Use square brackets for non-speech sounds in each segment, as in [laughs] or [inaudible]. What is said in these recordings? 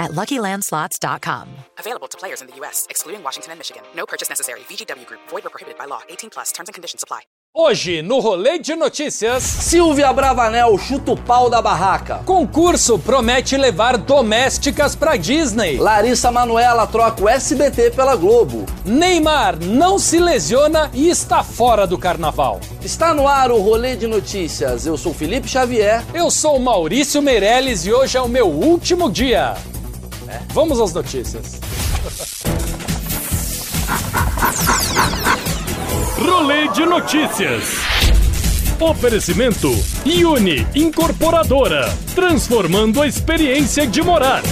at LuckyLandSlots.com. Available to players in the U.S., excluding Washington and Michigan. No purchase necessary. VGW Group. Void or prohibited by law. 18 plus. Terms and conditions apply. Hoje, no Rolê de Notícias, Silvia Bravanel chuta o pau da barraca. concurso promete levar domésticas pra Disney. Larissa Manuela troca o SBT pela Globo. Neymar não se lesiona e está fora do carnaval. Está no ar o Rolê de Notícias. Eu sou Felipe Xavier. Eu sou o Maurício Meirelles e hoje é o meu último dia. É, Vamos às notícias. Rolê de notícias. Oferecimento Uni Incorporadora, transformando a experiência de morar.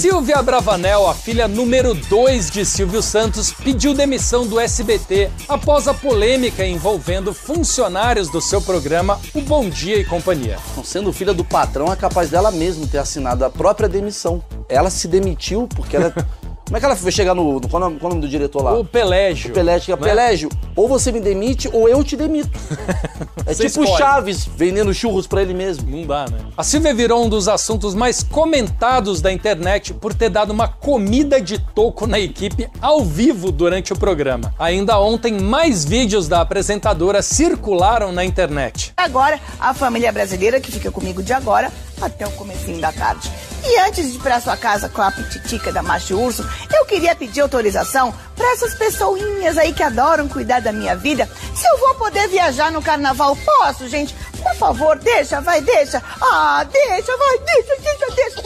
Silvia Bravanel, a filha número 2 de Silvio Santos, pediu demissão do SBT após a polêmica envolvendo funcionários do seu programa O Bom Dia e Companhia. Sendo filha do patrão, é capaz dela mesmo ter assinado a própria demissão. Ela se demitiu porque ela. [laughs] Como é que ela foi chegar no. no qual, é o nome, qual é o nome do diretor lá? O Pelégio. Pelégio, né? Pelégio, ou você me demite ou eu te demito. [laughs] É Você tipo escolhe. Chaves vendendo churros pra ele mesmo. Não dá, né? A Silvia virou um dos assuntos mais comentados da internet por ter dado uma comida de toco na equipe ao vivo durante o programa. Ainda ontem, mais vídeos da apresentadora circularam na internet. Agora, a família brasileira que fica comigo de agora até o comecinho da tarde. E antes de ir para sua casa com a pititica da macho urso, eu queria pedir autorização para essas pessoinhas aí que adoram cuidar da minha vida. Se eu vou poder viajar no carnaval, posso, gente? Por favor, deixa, vai, deixa. Ah, deixa, vai, deixa, deixa, deixa.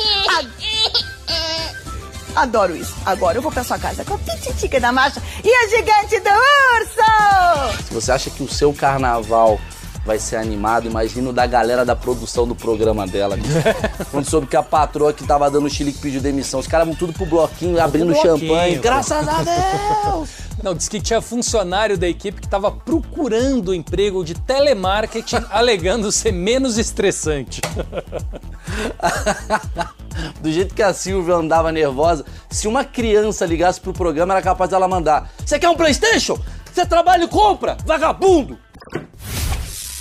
Adoro isso. Agora eu vou pra sua casa com a pititica da marcha e a gigante do urso! Se você acha que o seu carnaval vai ser animado, imagina o da galera da produção do programa dela. [laughs] Quando soube que a patroa que tava dando chile que pediu demissão, os caras vão tudo pro bloquinho, abrindo bloquinho, champanhe. pô. Graças a Deus! [laughs] Não, disse que tinha funcionário da equipe que estava procurando emprego de telemarketing, [laughs] alegando ser menos estressante. Do jeito que a Silvia andava nervosa, se uma criança ligasse pro programa, era capaz dela mandar: Você quer um Playstation? Você trabalha e compra, vagabundo!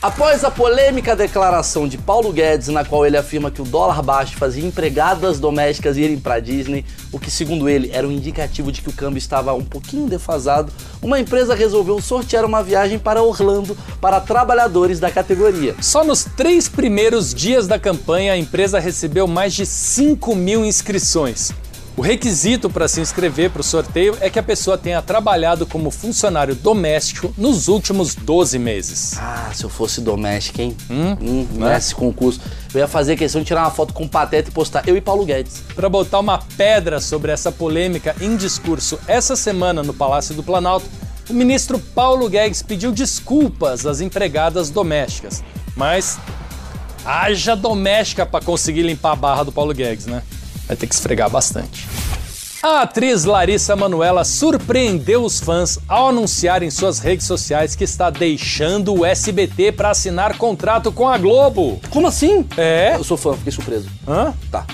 Após a polêmica declaração de Paulo Guedes, na qual ele afirma que o dólar baixo fazia empregadas domésticas irem para Disney, o que segundo ele era um indicativo de que o câmbio estava um pouquinho defasado, uma empresa resolveu sortear uma viagem para Orlando para trabalhadores da categoria. Só nos três primeiros dias da campanha, a empresa recebeu mais de 5 mil inscrições. O requisito para se inscrever para o sorteio é que a pessoa tenha trabalhado como funcionário doméstico nos últimos 12 meses. Ah, se eu fosse doméstico, hein? Hum, nesse concurso. Eu ia fazer questão de tirar uma foto com o Pateta e postar eu e Paulo Guedes. Para botar uma pedra sobre essa polêmica em discurso essa semana no Palácio do Planalto, o ministro Paulo Guedes pediu desculpas às empregadas domésticas. Mas haja doméstica para conseguir limpar a barra do Paulo Guedes, né? Vai ter que esfregar bastante. A atriz Larissa Manoela surpreendeu os fãs ao anunciar em suas redes sociais que está deixando o SBT para assinar contrato com a Globo. Como assim? É? Eu sou fã, fiquei surpreso. Hã? Tá.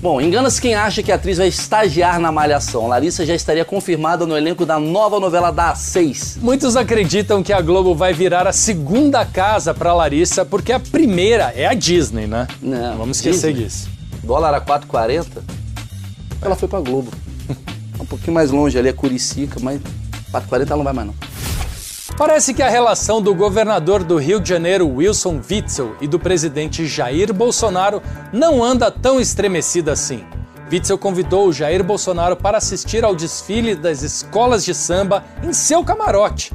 Bom, engana-se quem acha que a atriz vai estagiar na Malhação. Larissa já estaria confirmada no elenco da nova novela da A6. Muitos acreditam que a Globo vai virar a segunda casa para Larissa, porque a primeira é a Disney, né? Não, Vamos esquecer Disney. disso. Dólar a 4,40. Ela foi pra Globo. [laughs] um pouquinho mais longe ali, é Curicica, mas 4,40 ela não vai mais não. Parece que a relação do governador do Rio de Janeiro, Wilson Witzel, e do presidente Jair Bolsonaro não anda tão estremecida assim. Witzel convidou o Jair Bolsonaro para assistir ao desfile das escolas de samba em seu camarote.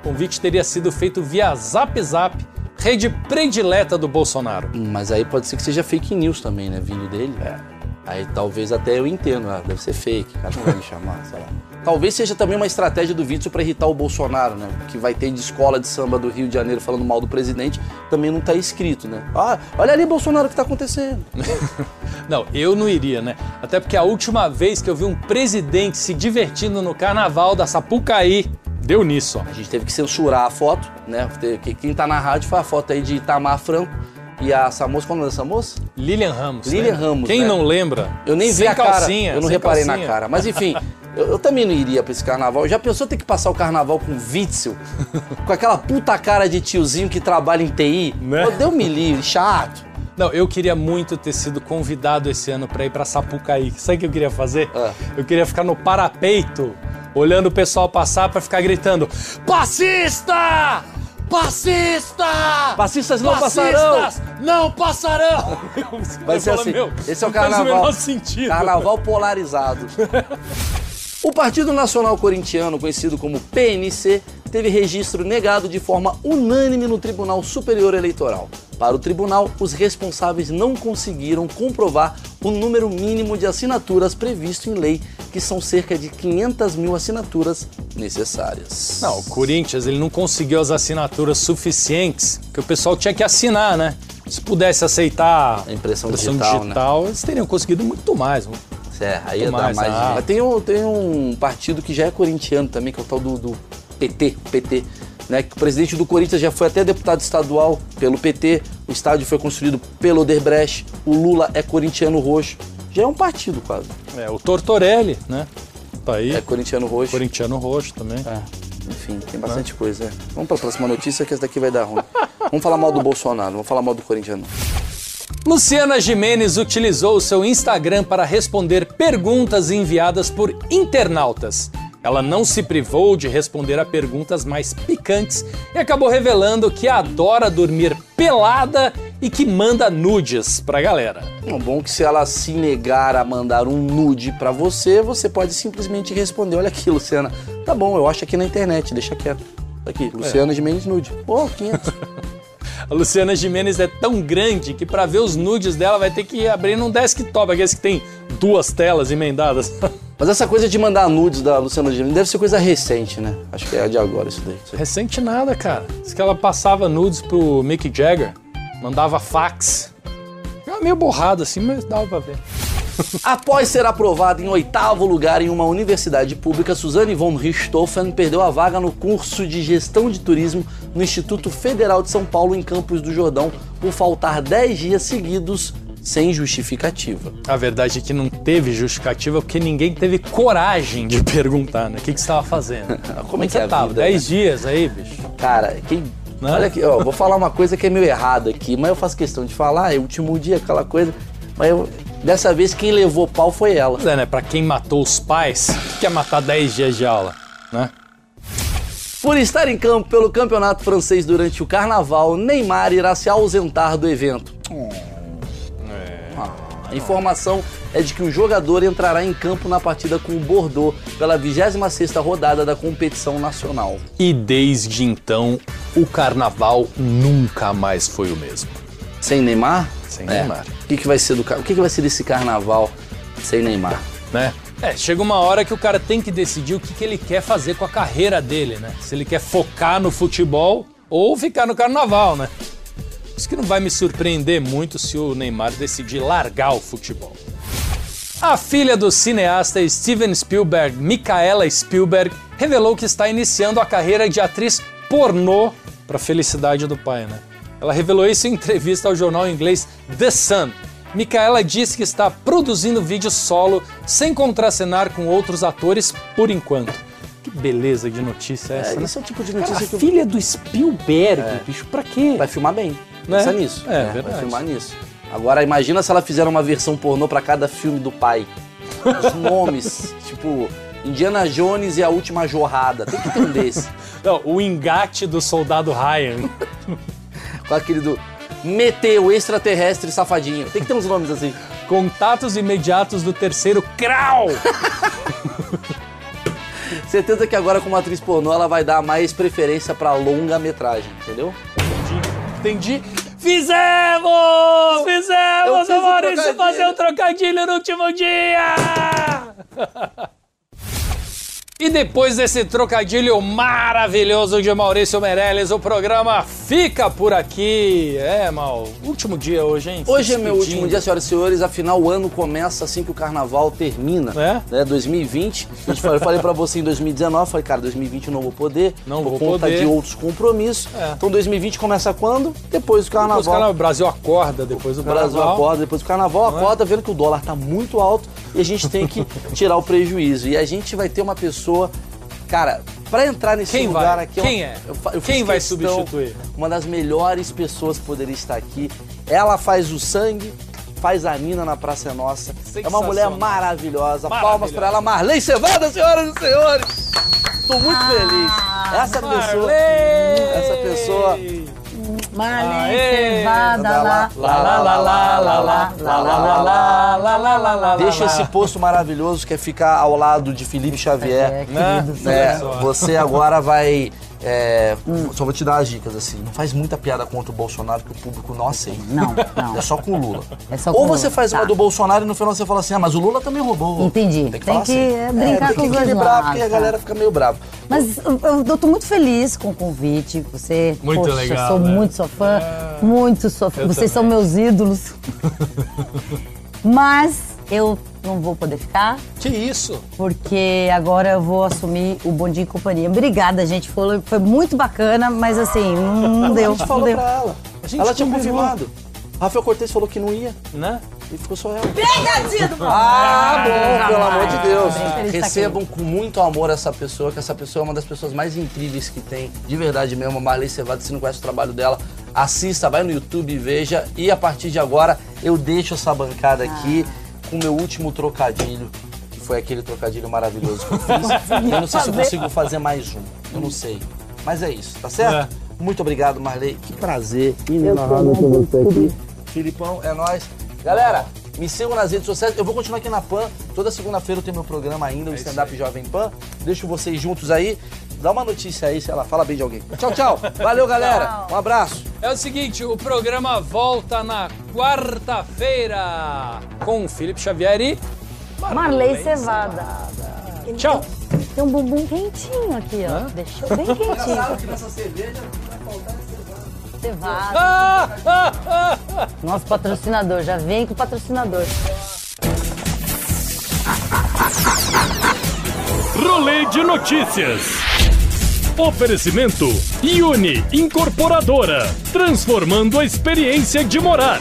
O convite teria sido feito via Zap Zap, rede predileta do Bolsonaro. Hum, Mas aí pode ser que seja fake news também, né? Vindo dele. É. Aí talvez até eu entendo, ah, deve ser fake, o cara não vai me chamar, sei lá. Talvez seja também uma estratégia do Witzel para irritar o Bolsonaro, né? Que vai ter de escola de samba do Rio de Janeiro falando mal do presidente, também não tá escrito, né? Ah, olha ali, Bolsonaro, o que tá acontecendo? [laughs] Não, eu não iria, né? Até porque a última vez que eu vi um presidente se divertindo no carnaval da Sapucaí Deu nisso, ó. A gente teve que censurar a foto, né? Quem tá na rádio foi a foto aí de Itamar Franco e a essa moça, qual é o nome dessa moça? Lilian Ramos. Lilian né? Ramos, Quem né? não lembra? Eu nem vi a cara, calcinha, eu não reparei calcinha. na cara. Mas enfim, [laughs] eu, eu também não iria pra esse carnaval. Já pensou ter que passar o carnaval com Witzel? com aquela puta cara de tiozinho que trabalha em TI? [laughs] Né? Deu me livre, chato. Não, eu queria muito ter sido convidado esse ano pra ir pra Sapucaí. Sabe o que eu queria fazer? Ah. Eu queria ficar no parapeito, olhando o pessoal passar pra ficar gritando: Passista! Passista! Passistas não Passistas não passarão! [laughs] Vai ser assim. "Meu, Esse é o carnaval. menor sentido. Carnaval polarizado. [laughs] O Partido Nacional Corintiano, conhecido como PNC, teve registro negado de forma unânime no Tribunal Superior Eleitoral. Para o tribunal, os responsáveis não conseguiram comprovar o número mínimo de assinaturas previsto em lei, que são cerca de 500 mil assinaturas necessárias. Não, o Corinthians ele não conseguiu as assinaturas suficientes, que o pessoal tinha que assinar, né? Se pudesse aceitar A impressão digital, digital, eles teriam conseguido muito mais. É, aí ia Muito dar mais, mais. ah. Mas tem um, tem um partido que já é corintiano também, que é o tal do, do PT, PT. Né, que o presidente do Corinthians já foi até deputado estadual pelo PT, o estádio foi construído pelo Oderbrecht, o Lula é corintiano roxo. Já é um partido quase. É, o Tortorelli, né? Tá aí. É corintiano roxo. Corintiano roxo também. É, enfim, tem bastante coisa. é. Vamos para a próxima notícia que essa daqui vai dar ruim. [laughs] Vamos falar mal do Bolsonaro, não vamos falar mal do corintiano. não. Luciana Jimenez utilizou o seu Instagram para responder perguntas enviadas por internautas. Ela não se privou de responder a perguntas mais picantes e acabou revelando que adora dormir pelada e que manda nudes pra galera. Bom, bom que se ela se negar a mandar um nude pra você, você pode simplesmente responder, olha aqui, Luciana, tá bom, eu acho aqui na internet, deixa quieto. Aqui, Luciana de Mendes nude. Pô, 500. [laughs] A Luciana Jimenez é tão grande que pra ver os nudes dela vai ter que abrir num desktop, aqueles que tem duas telas emendadas. [laughs] Mas essa coisa de mandar nudes da Luciana de Mendes deve ser coisa recente, né? Acho que é de agora isso daí. Recente nada, cara. Diz que ela passava nudes pro Mick Jagger, mandava fax. Ficava meio borrado assim, mas dava pra ver. Após ser aprovada em oitavo lugar em uma universidade pública, Suzane von Richthofen perdeu a vaga no curso de Gestão de Turismo no Instituto Federal de São Paulo, em Campos do Jordão, por faltar 10 dias seguidos sem justificativa. A verdade é que não teve justificativa porque ninguém teve coragem de perguntar, né? O que, que você estava fazendo? [laughs] Como é que é a tava? vida, Dez dias aí, bicho. Cara, quem. Né? Olha aqui, ó, vou falar uma coisa que é meio errada aqui, mas eu faço questão de falar, é o último dia, aquela coisa. Mas eu- dessa vez quem levou pau foi ela. É, né? Pra quem matou os pais, o que é matar 10 dias de aula, né? Por estar em campo pelo campeonato francês durante o carnaval, Neymar irá se ausentar do evento. Ah, A informação é de que o jogador entrará em campo na partida com o Bordeaux pela 26ª rodada da competição nacional. E desde então, o carnaval nunca mais foi o mesmo. Sem Neymar? Sem É. Neymar. O que, que vai ser do car- O que, que vai ser desse carnaval sem Neymar? né? É, chega uma hora que o cara tem que decidir o que, que ele quer fazer com a carreira dele, né? Se ele quer focar no futebol ou ficar no carnaval, né? Isso que não vai me surpreender muito se o Neymar decidir largar o futebol. A filha do cineasta Steven Spielberg, Micaela Spielberg, revelou que está iniciando a carreira de atriz pornô para felicidade do pai, né? Ela revelou isso em entrevista ao jornal inglês The Sun. Micaela disse que está produzindo vídeo solo sem contracenar com outros atores por enquanto. Que beleza de notícia é essa, É, né? esse é o tipo de Cara, notícia a que eu- filha do Spielberg, bicho, pra quê? Vai filmar bem. Né? Pensa nisso. É, né? verdade. Vai filmar nisso. Agora imagina se ela fizer uma versão pornô pra cada filme do pai. Os [laughs] nomes, tipo Indiana Jones e a Última Jorrada. Tem que ter um desse. [laughs] Não, o engate do soldado Ryan. [laughs] Com aquele do Meteu, extraterrestre safadinho. Tem que ter uns nomes assim. Contatos imediatos do terceiro Krau. [laughs] Certeza que agora como atriz pornô ela vai dar mais preferência pra longa metragem, entendeu? Entendi. Fizemos! Fizemos, um Maurício trocadilho. fazer um trocadilho no último dia! [laughs] E depois desse trocadilho maravilhoso de Maurício Meirelles, o programa fica por aqui. É, Mal, último dia hoje, hein? Hoje é meu último dia, senhoras e senhores, afinal o ano começa assim que o carnaval termina, É? né, 2020. A gente falou- Eu falei pra você em 2019, falei, cara, 2020 eu não vou poder, Não por vou conta poder. de outros compromissos. É. Então 2020 começa quando? Depois do carnaval. Depois o carnaval, o Brasil acorda depois do O Brasil carnaval. acorda depois do carnaval, Não é? acorda vendo que o dólar tá muito alto e a gente tem que tirar o prejuízo. E a gente vai ter uma pessoa, cara, pra entrar nesse Quem lugar vai? aqui. Quem é? eu eu Quem vai questão, substituir? Uma das melhores pessoas que poderia estar aqui. Ela faz o sangue, faz a Nina na Praça é Nossa. É uma mulher maravilhosa. Palmas pra ela, Marley Cevada, senhoras e senhores. Tô muito feliz. Essa pessoa. Essa pessoa. Aê! Cevada lá. Lá, lá, lá, lá, lá, lá, lá, lá, lá, lá, lá, lá, lá, lá, Deixa lá. esse posto maravilhoso que é ficar ao lado de Felipe Xavier. É, Né? É, você agora vai. É, Só vou te dar as dicas assim. Não faz muita piada contra o Bolsonaro que o público não aceita. Não, não. É só com o Lula. É só com Ou você Lula. faz uma Tá. do Bolsonaro e no final você fala assim: ah, mas o Lula também roubou. Entendi. Tem que, Tem falar que, assim. é, brincar tem com que os dois equilibrar, lados, porque a tá. galera fica meio brava. Mas eu, eu, eu tô muito feliz com o convite. Você, Muito poxa, legal, sou né? muito sua fã, muito sua fã. Eu Vocês são também. meus ídolos. [laughs] Mas eu não vou poder ficar, Que isso? porque agora eu vou assumir o Bondinho e Companhia. Obrigada, gente. Foi, foi muito bacana, mas assim, não, [laughs] deu. a gente falou deu. pra ela. A gente ela tinha confirmado. Rafael Cortez falou que não ia Né? e ficou só ela. Pegadinha do Ah, bom, pelo amor de Deus. Bem feliz de estar Recebam com muito amor essa pessoa, que essa pessoa é uma das pessoas mais incríveis que tem, de verdade mesmo. A Marley Cevada, se não conhece o trabalho dela, assista, vai no YouTube e veja. E a partir de agora, eu deixo essa bancada aqui com o meu último trocadilho, que foi aquele trocadilho maravilhoso que eu fiz. [laughs] eu não sei se eu consigo fazer mais um, eu não sei. Mas é isso, tá certo? Muito obrigado, Marley. Que prazer inenarrável ter você aqui. Filipão, é nóis. Galera, me sigam nas redes sociais. Eu vou continuar aqui na PAN. Toda segunda-feira eu tenho meu programa ainda, o Stand Up Jovem Pan. Deixo vocês juntos aí. Dá uma notícia aí, sei lá, fala bem de alguém. Tchau, tchau. Valeu, galera. Um abraço. É o seguinte, o programa volta na quarta-feira com o Felipe Xavier e... Marley Cevada. Tchau. Tem um bumbum quentinho aqui, ó. Deixou bem quentinho. [laughs] nessa cerveja vai faltar Cevada. Ah, ah, ah, ah. Nosso patrocinador, já vem com o patrocinador. Rolê de notícias. Oferecimento Uni Incorporadora, transformando a experiência de morar.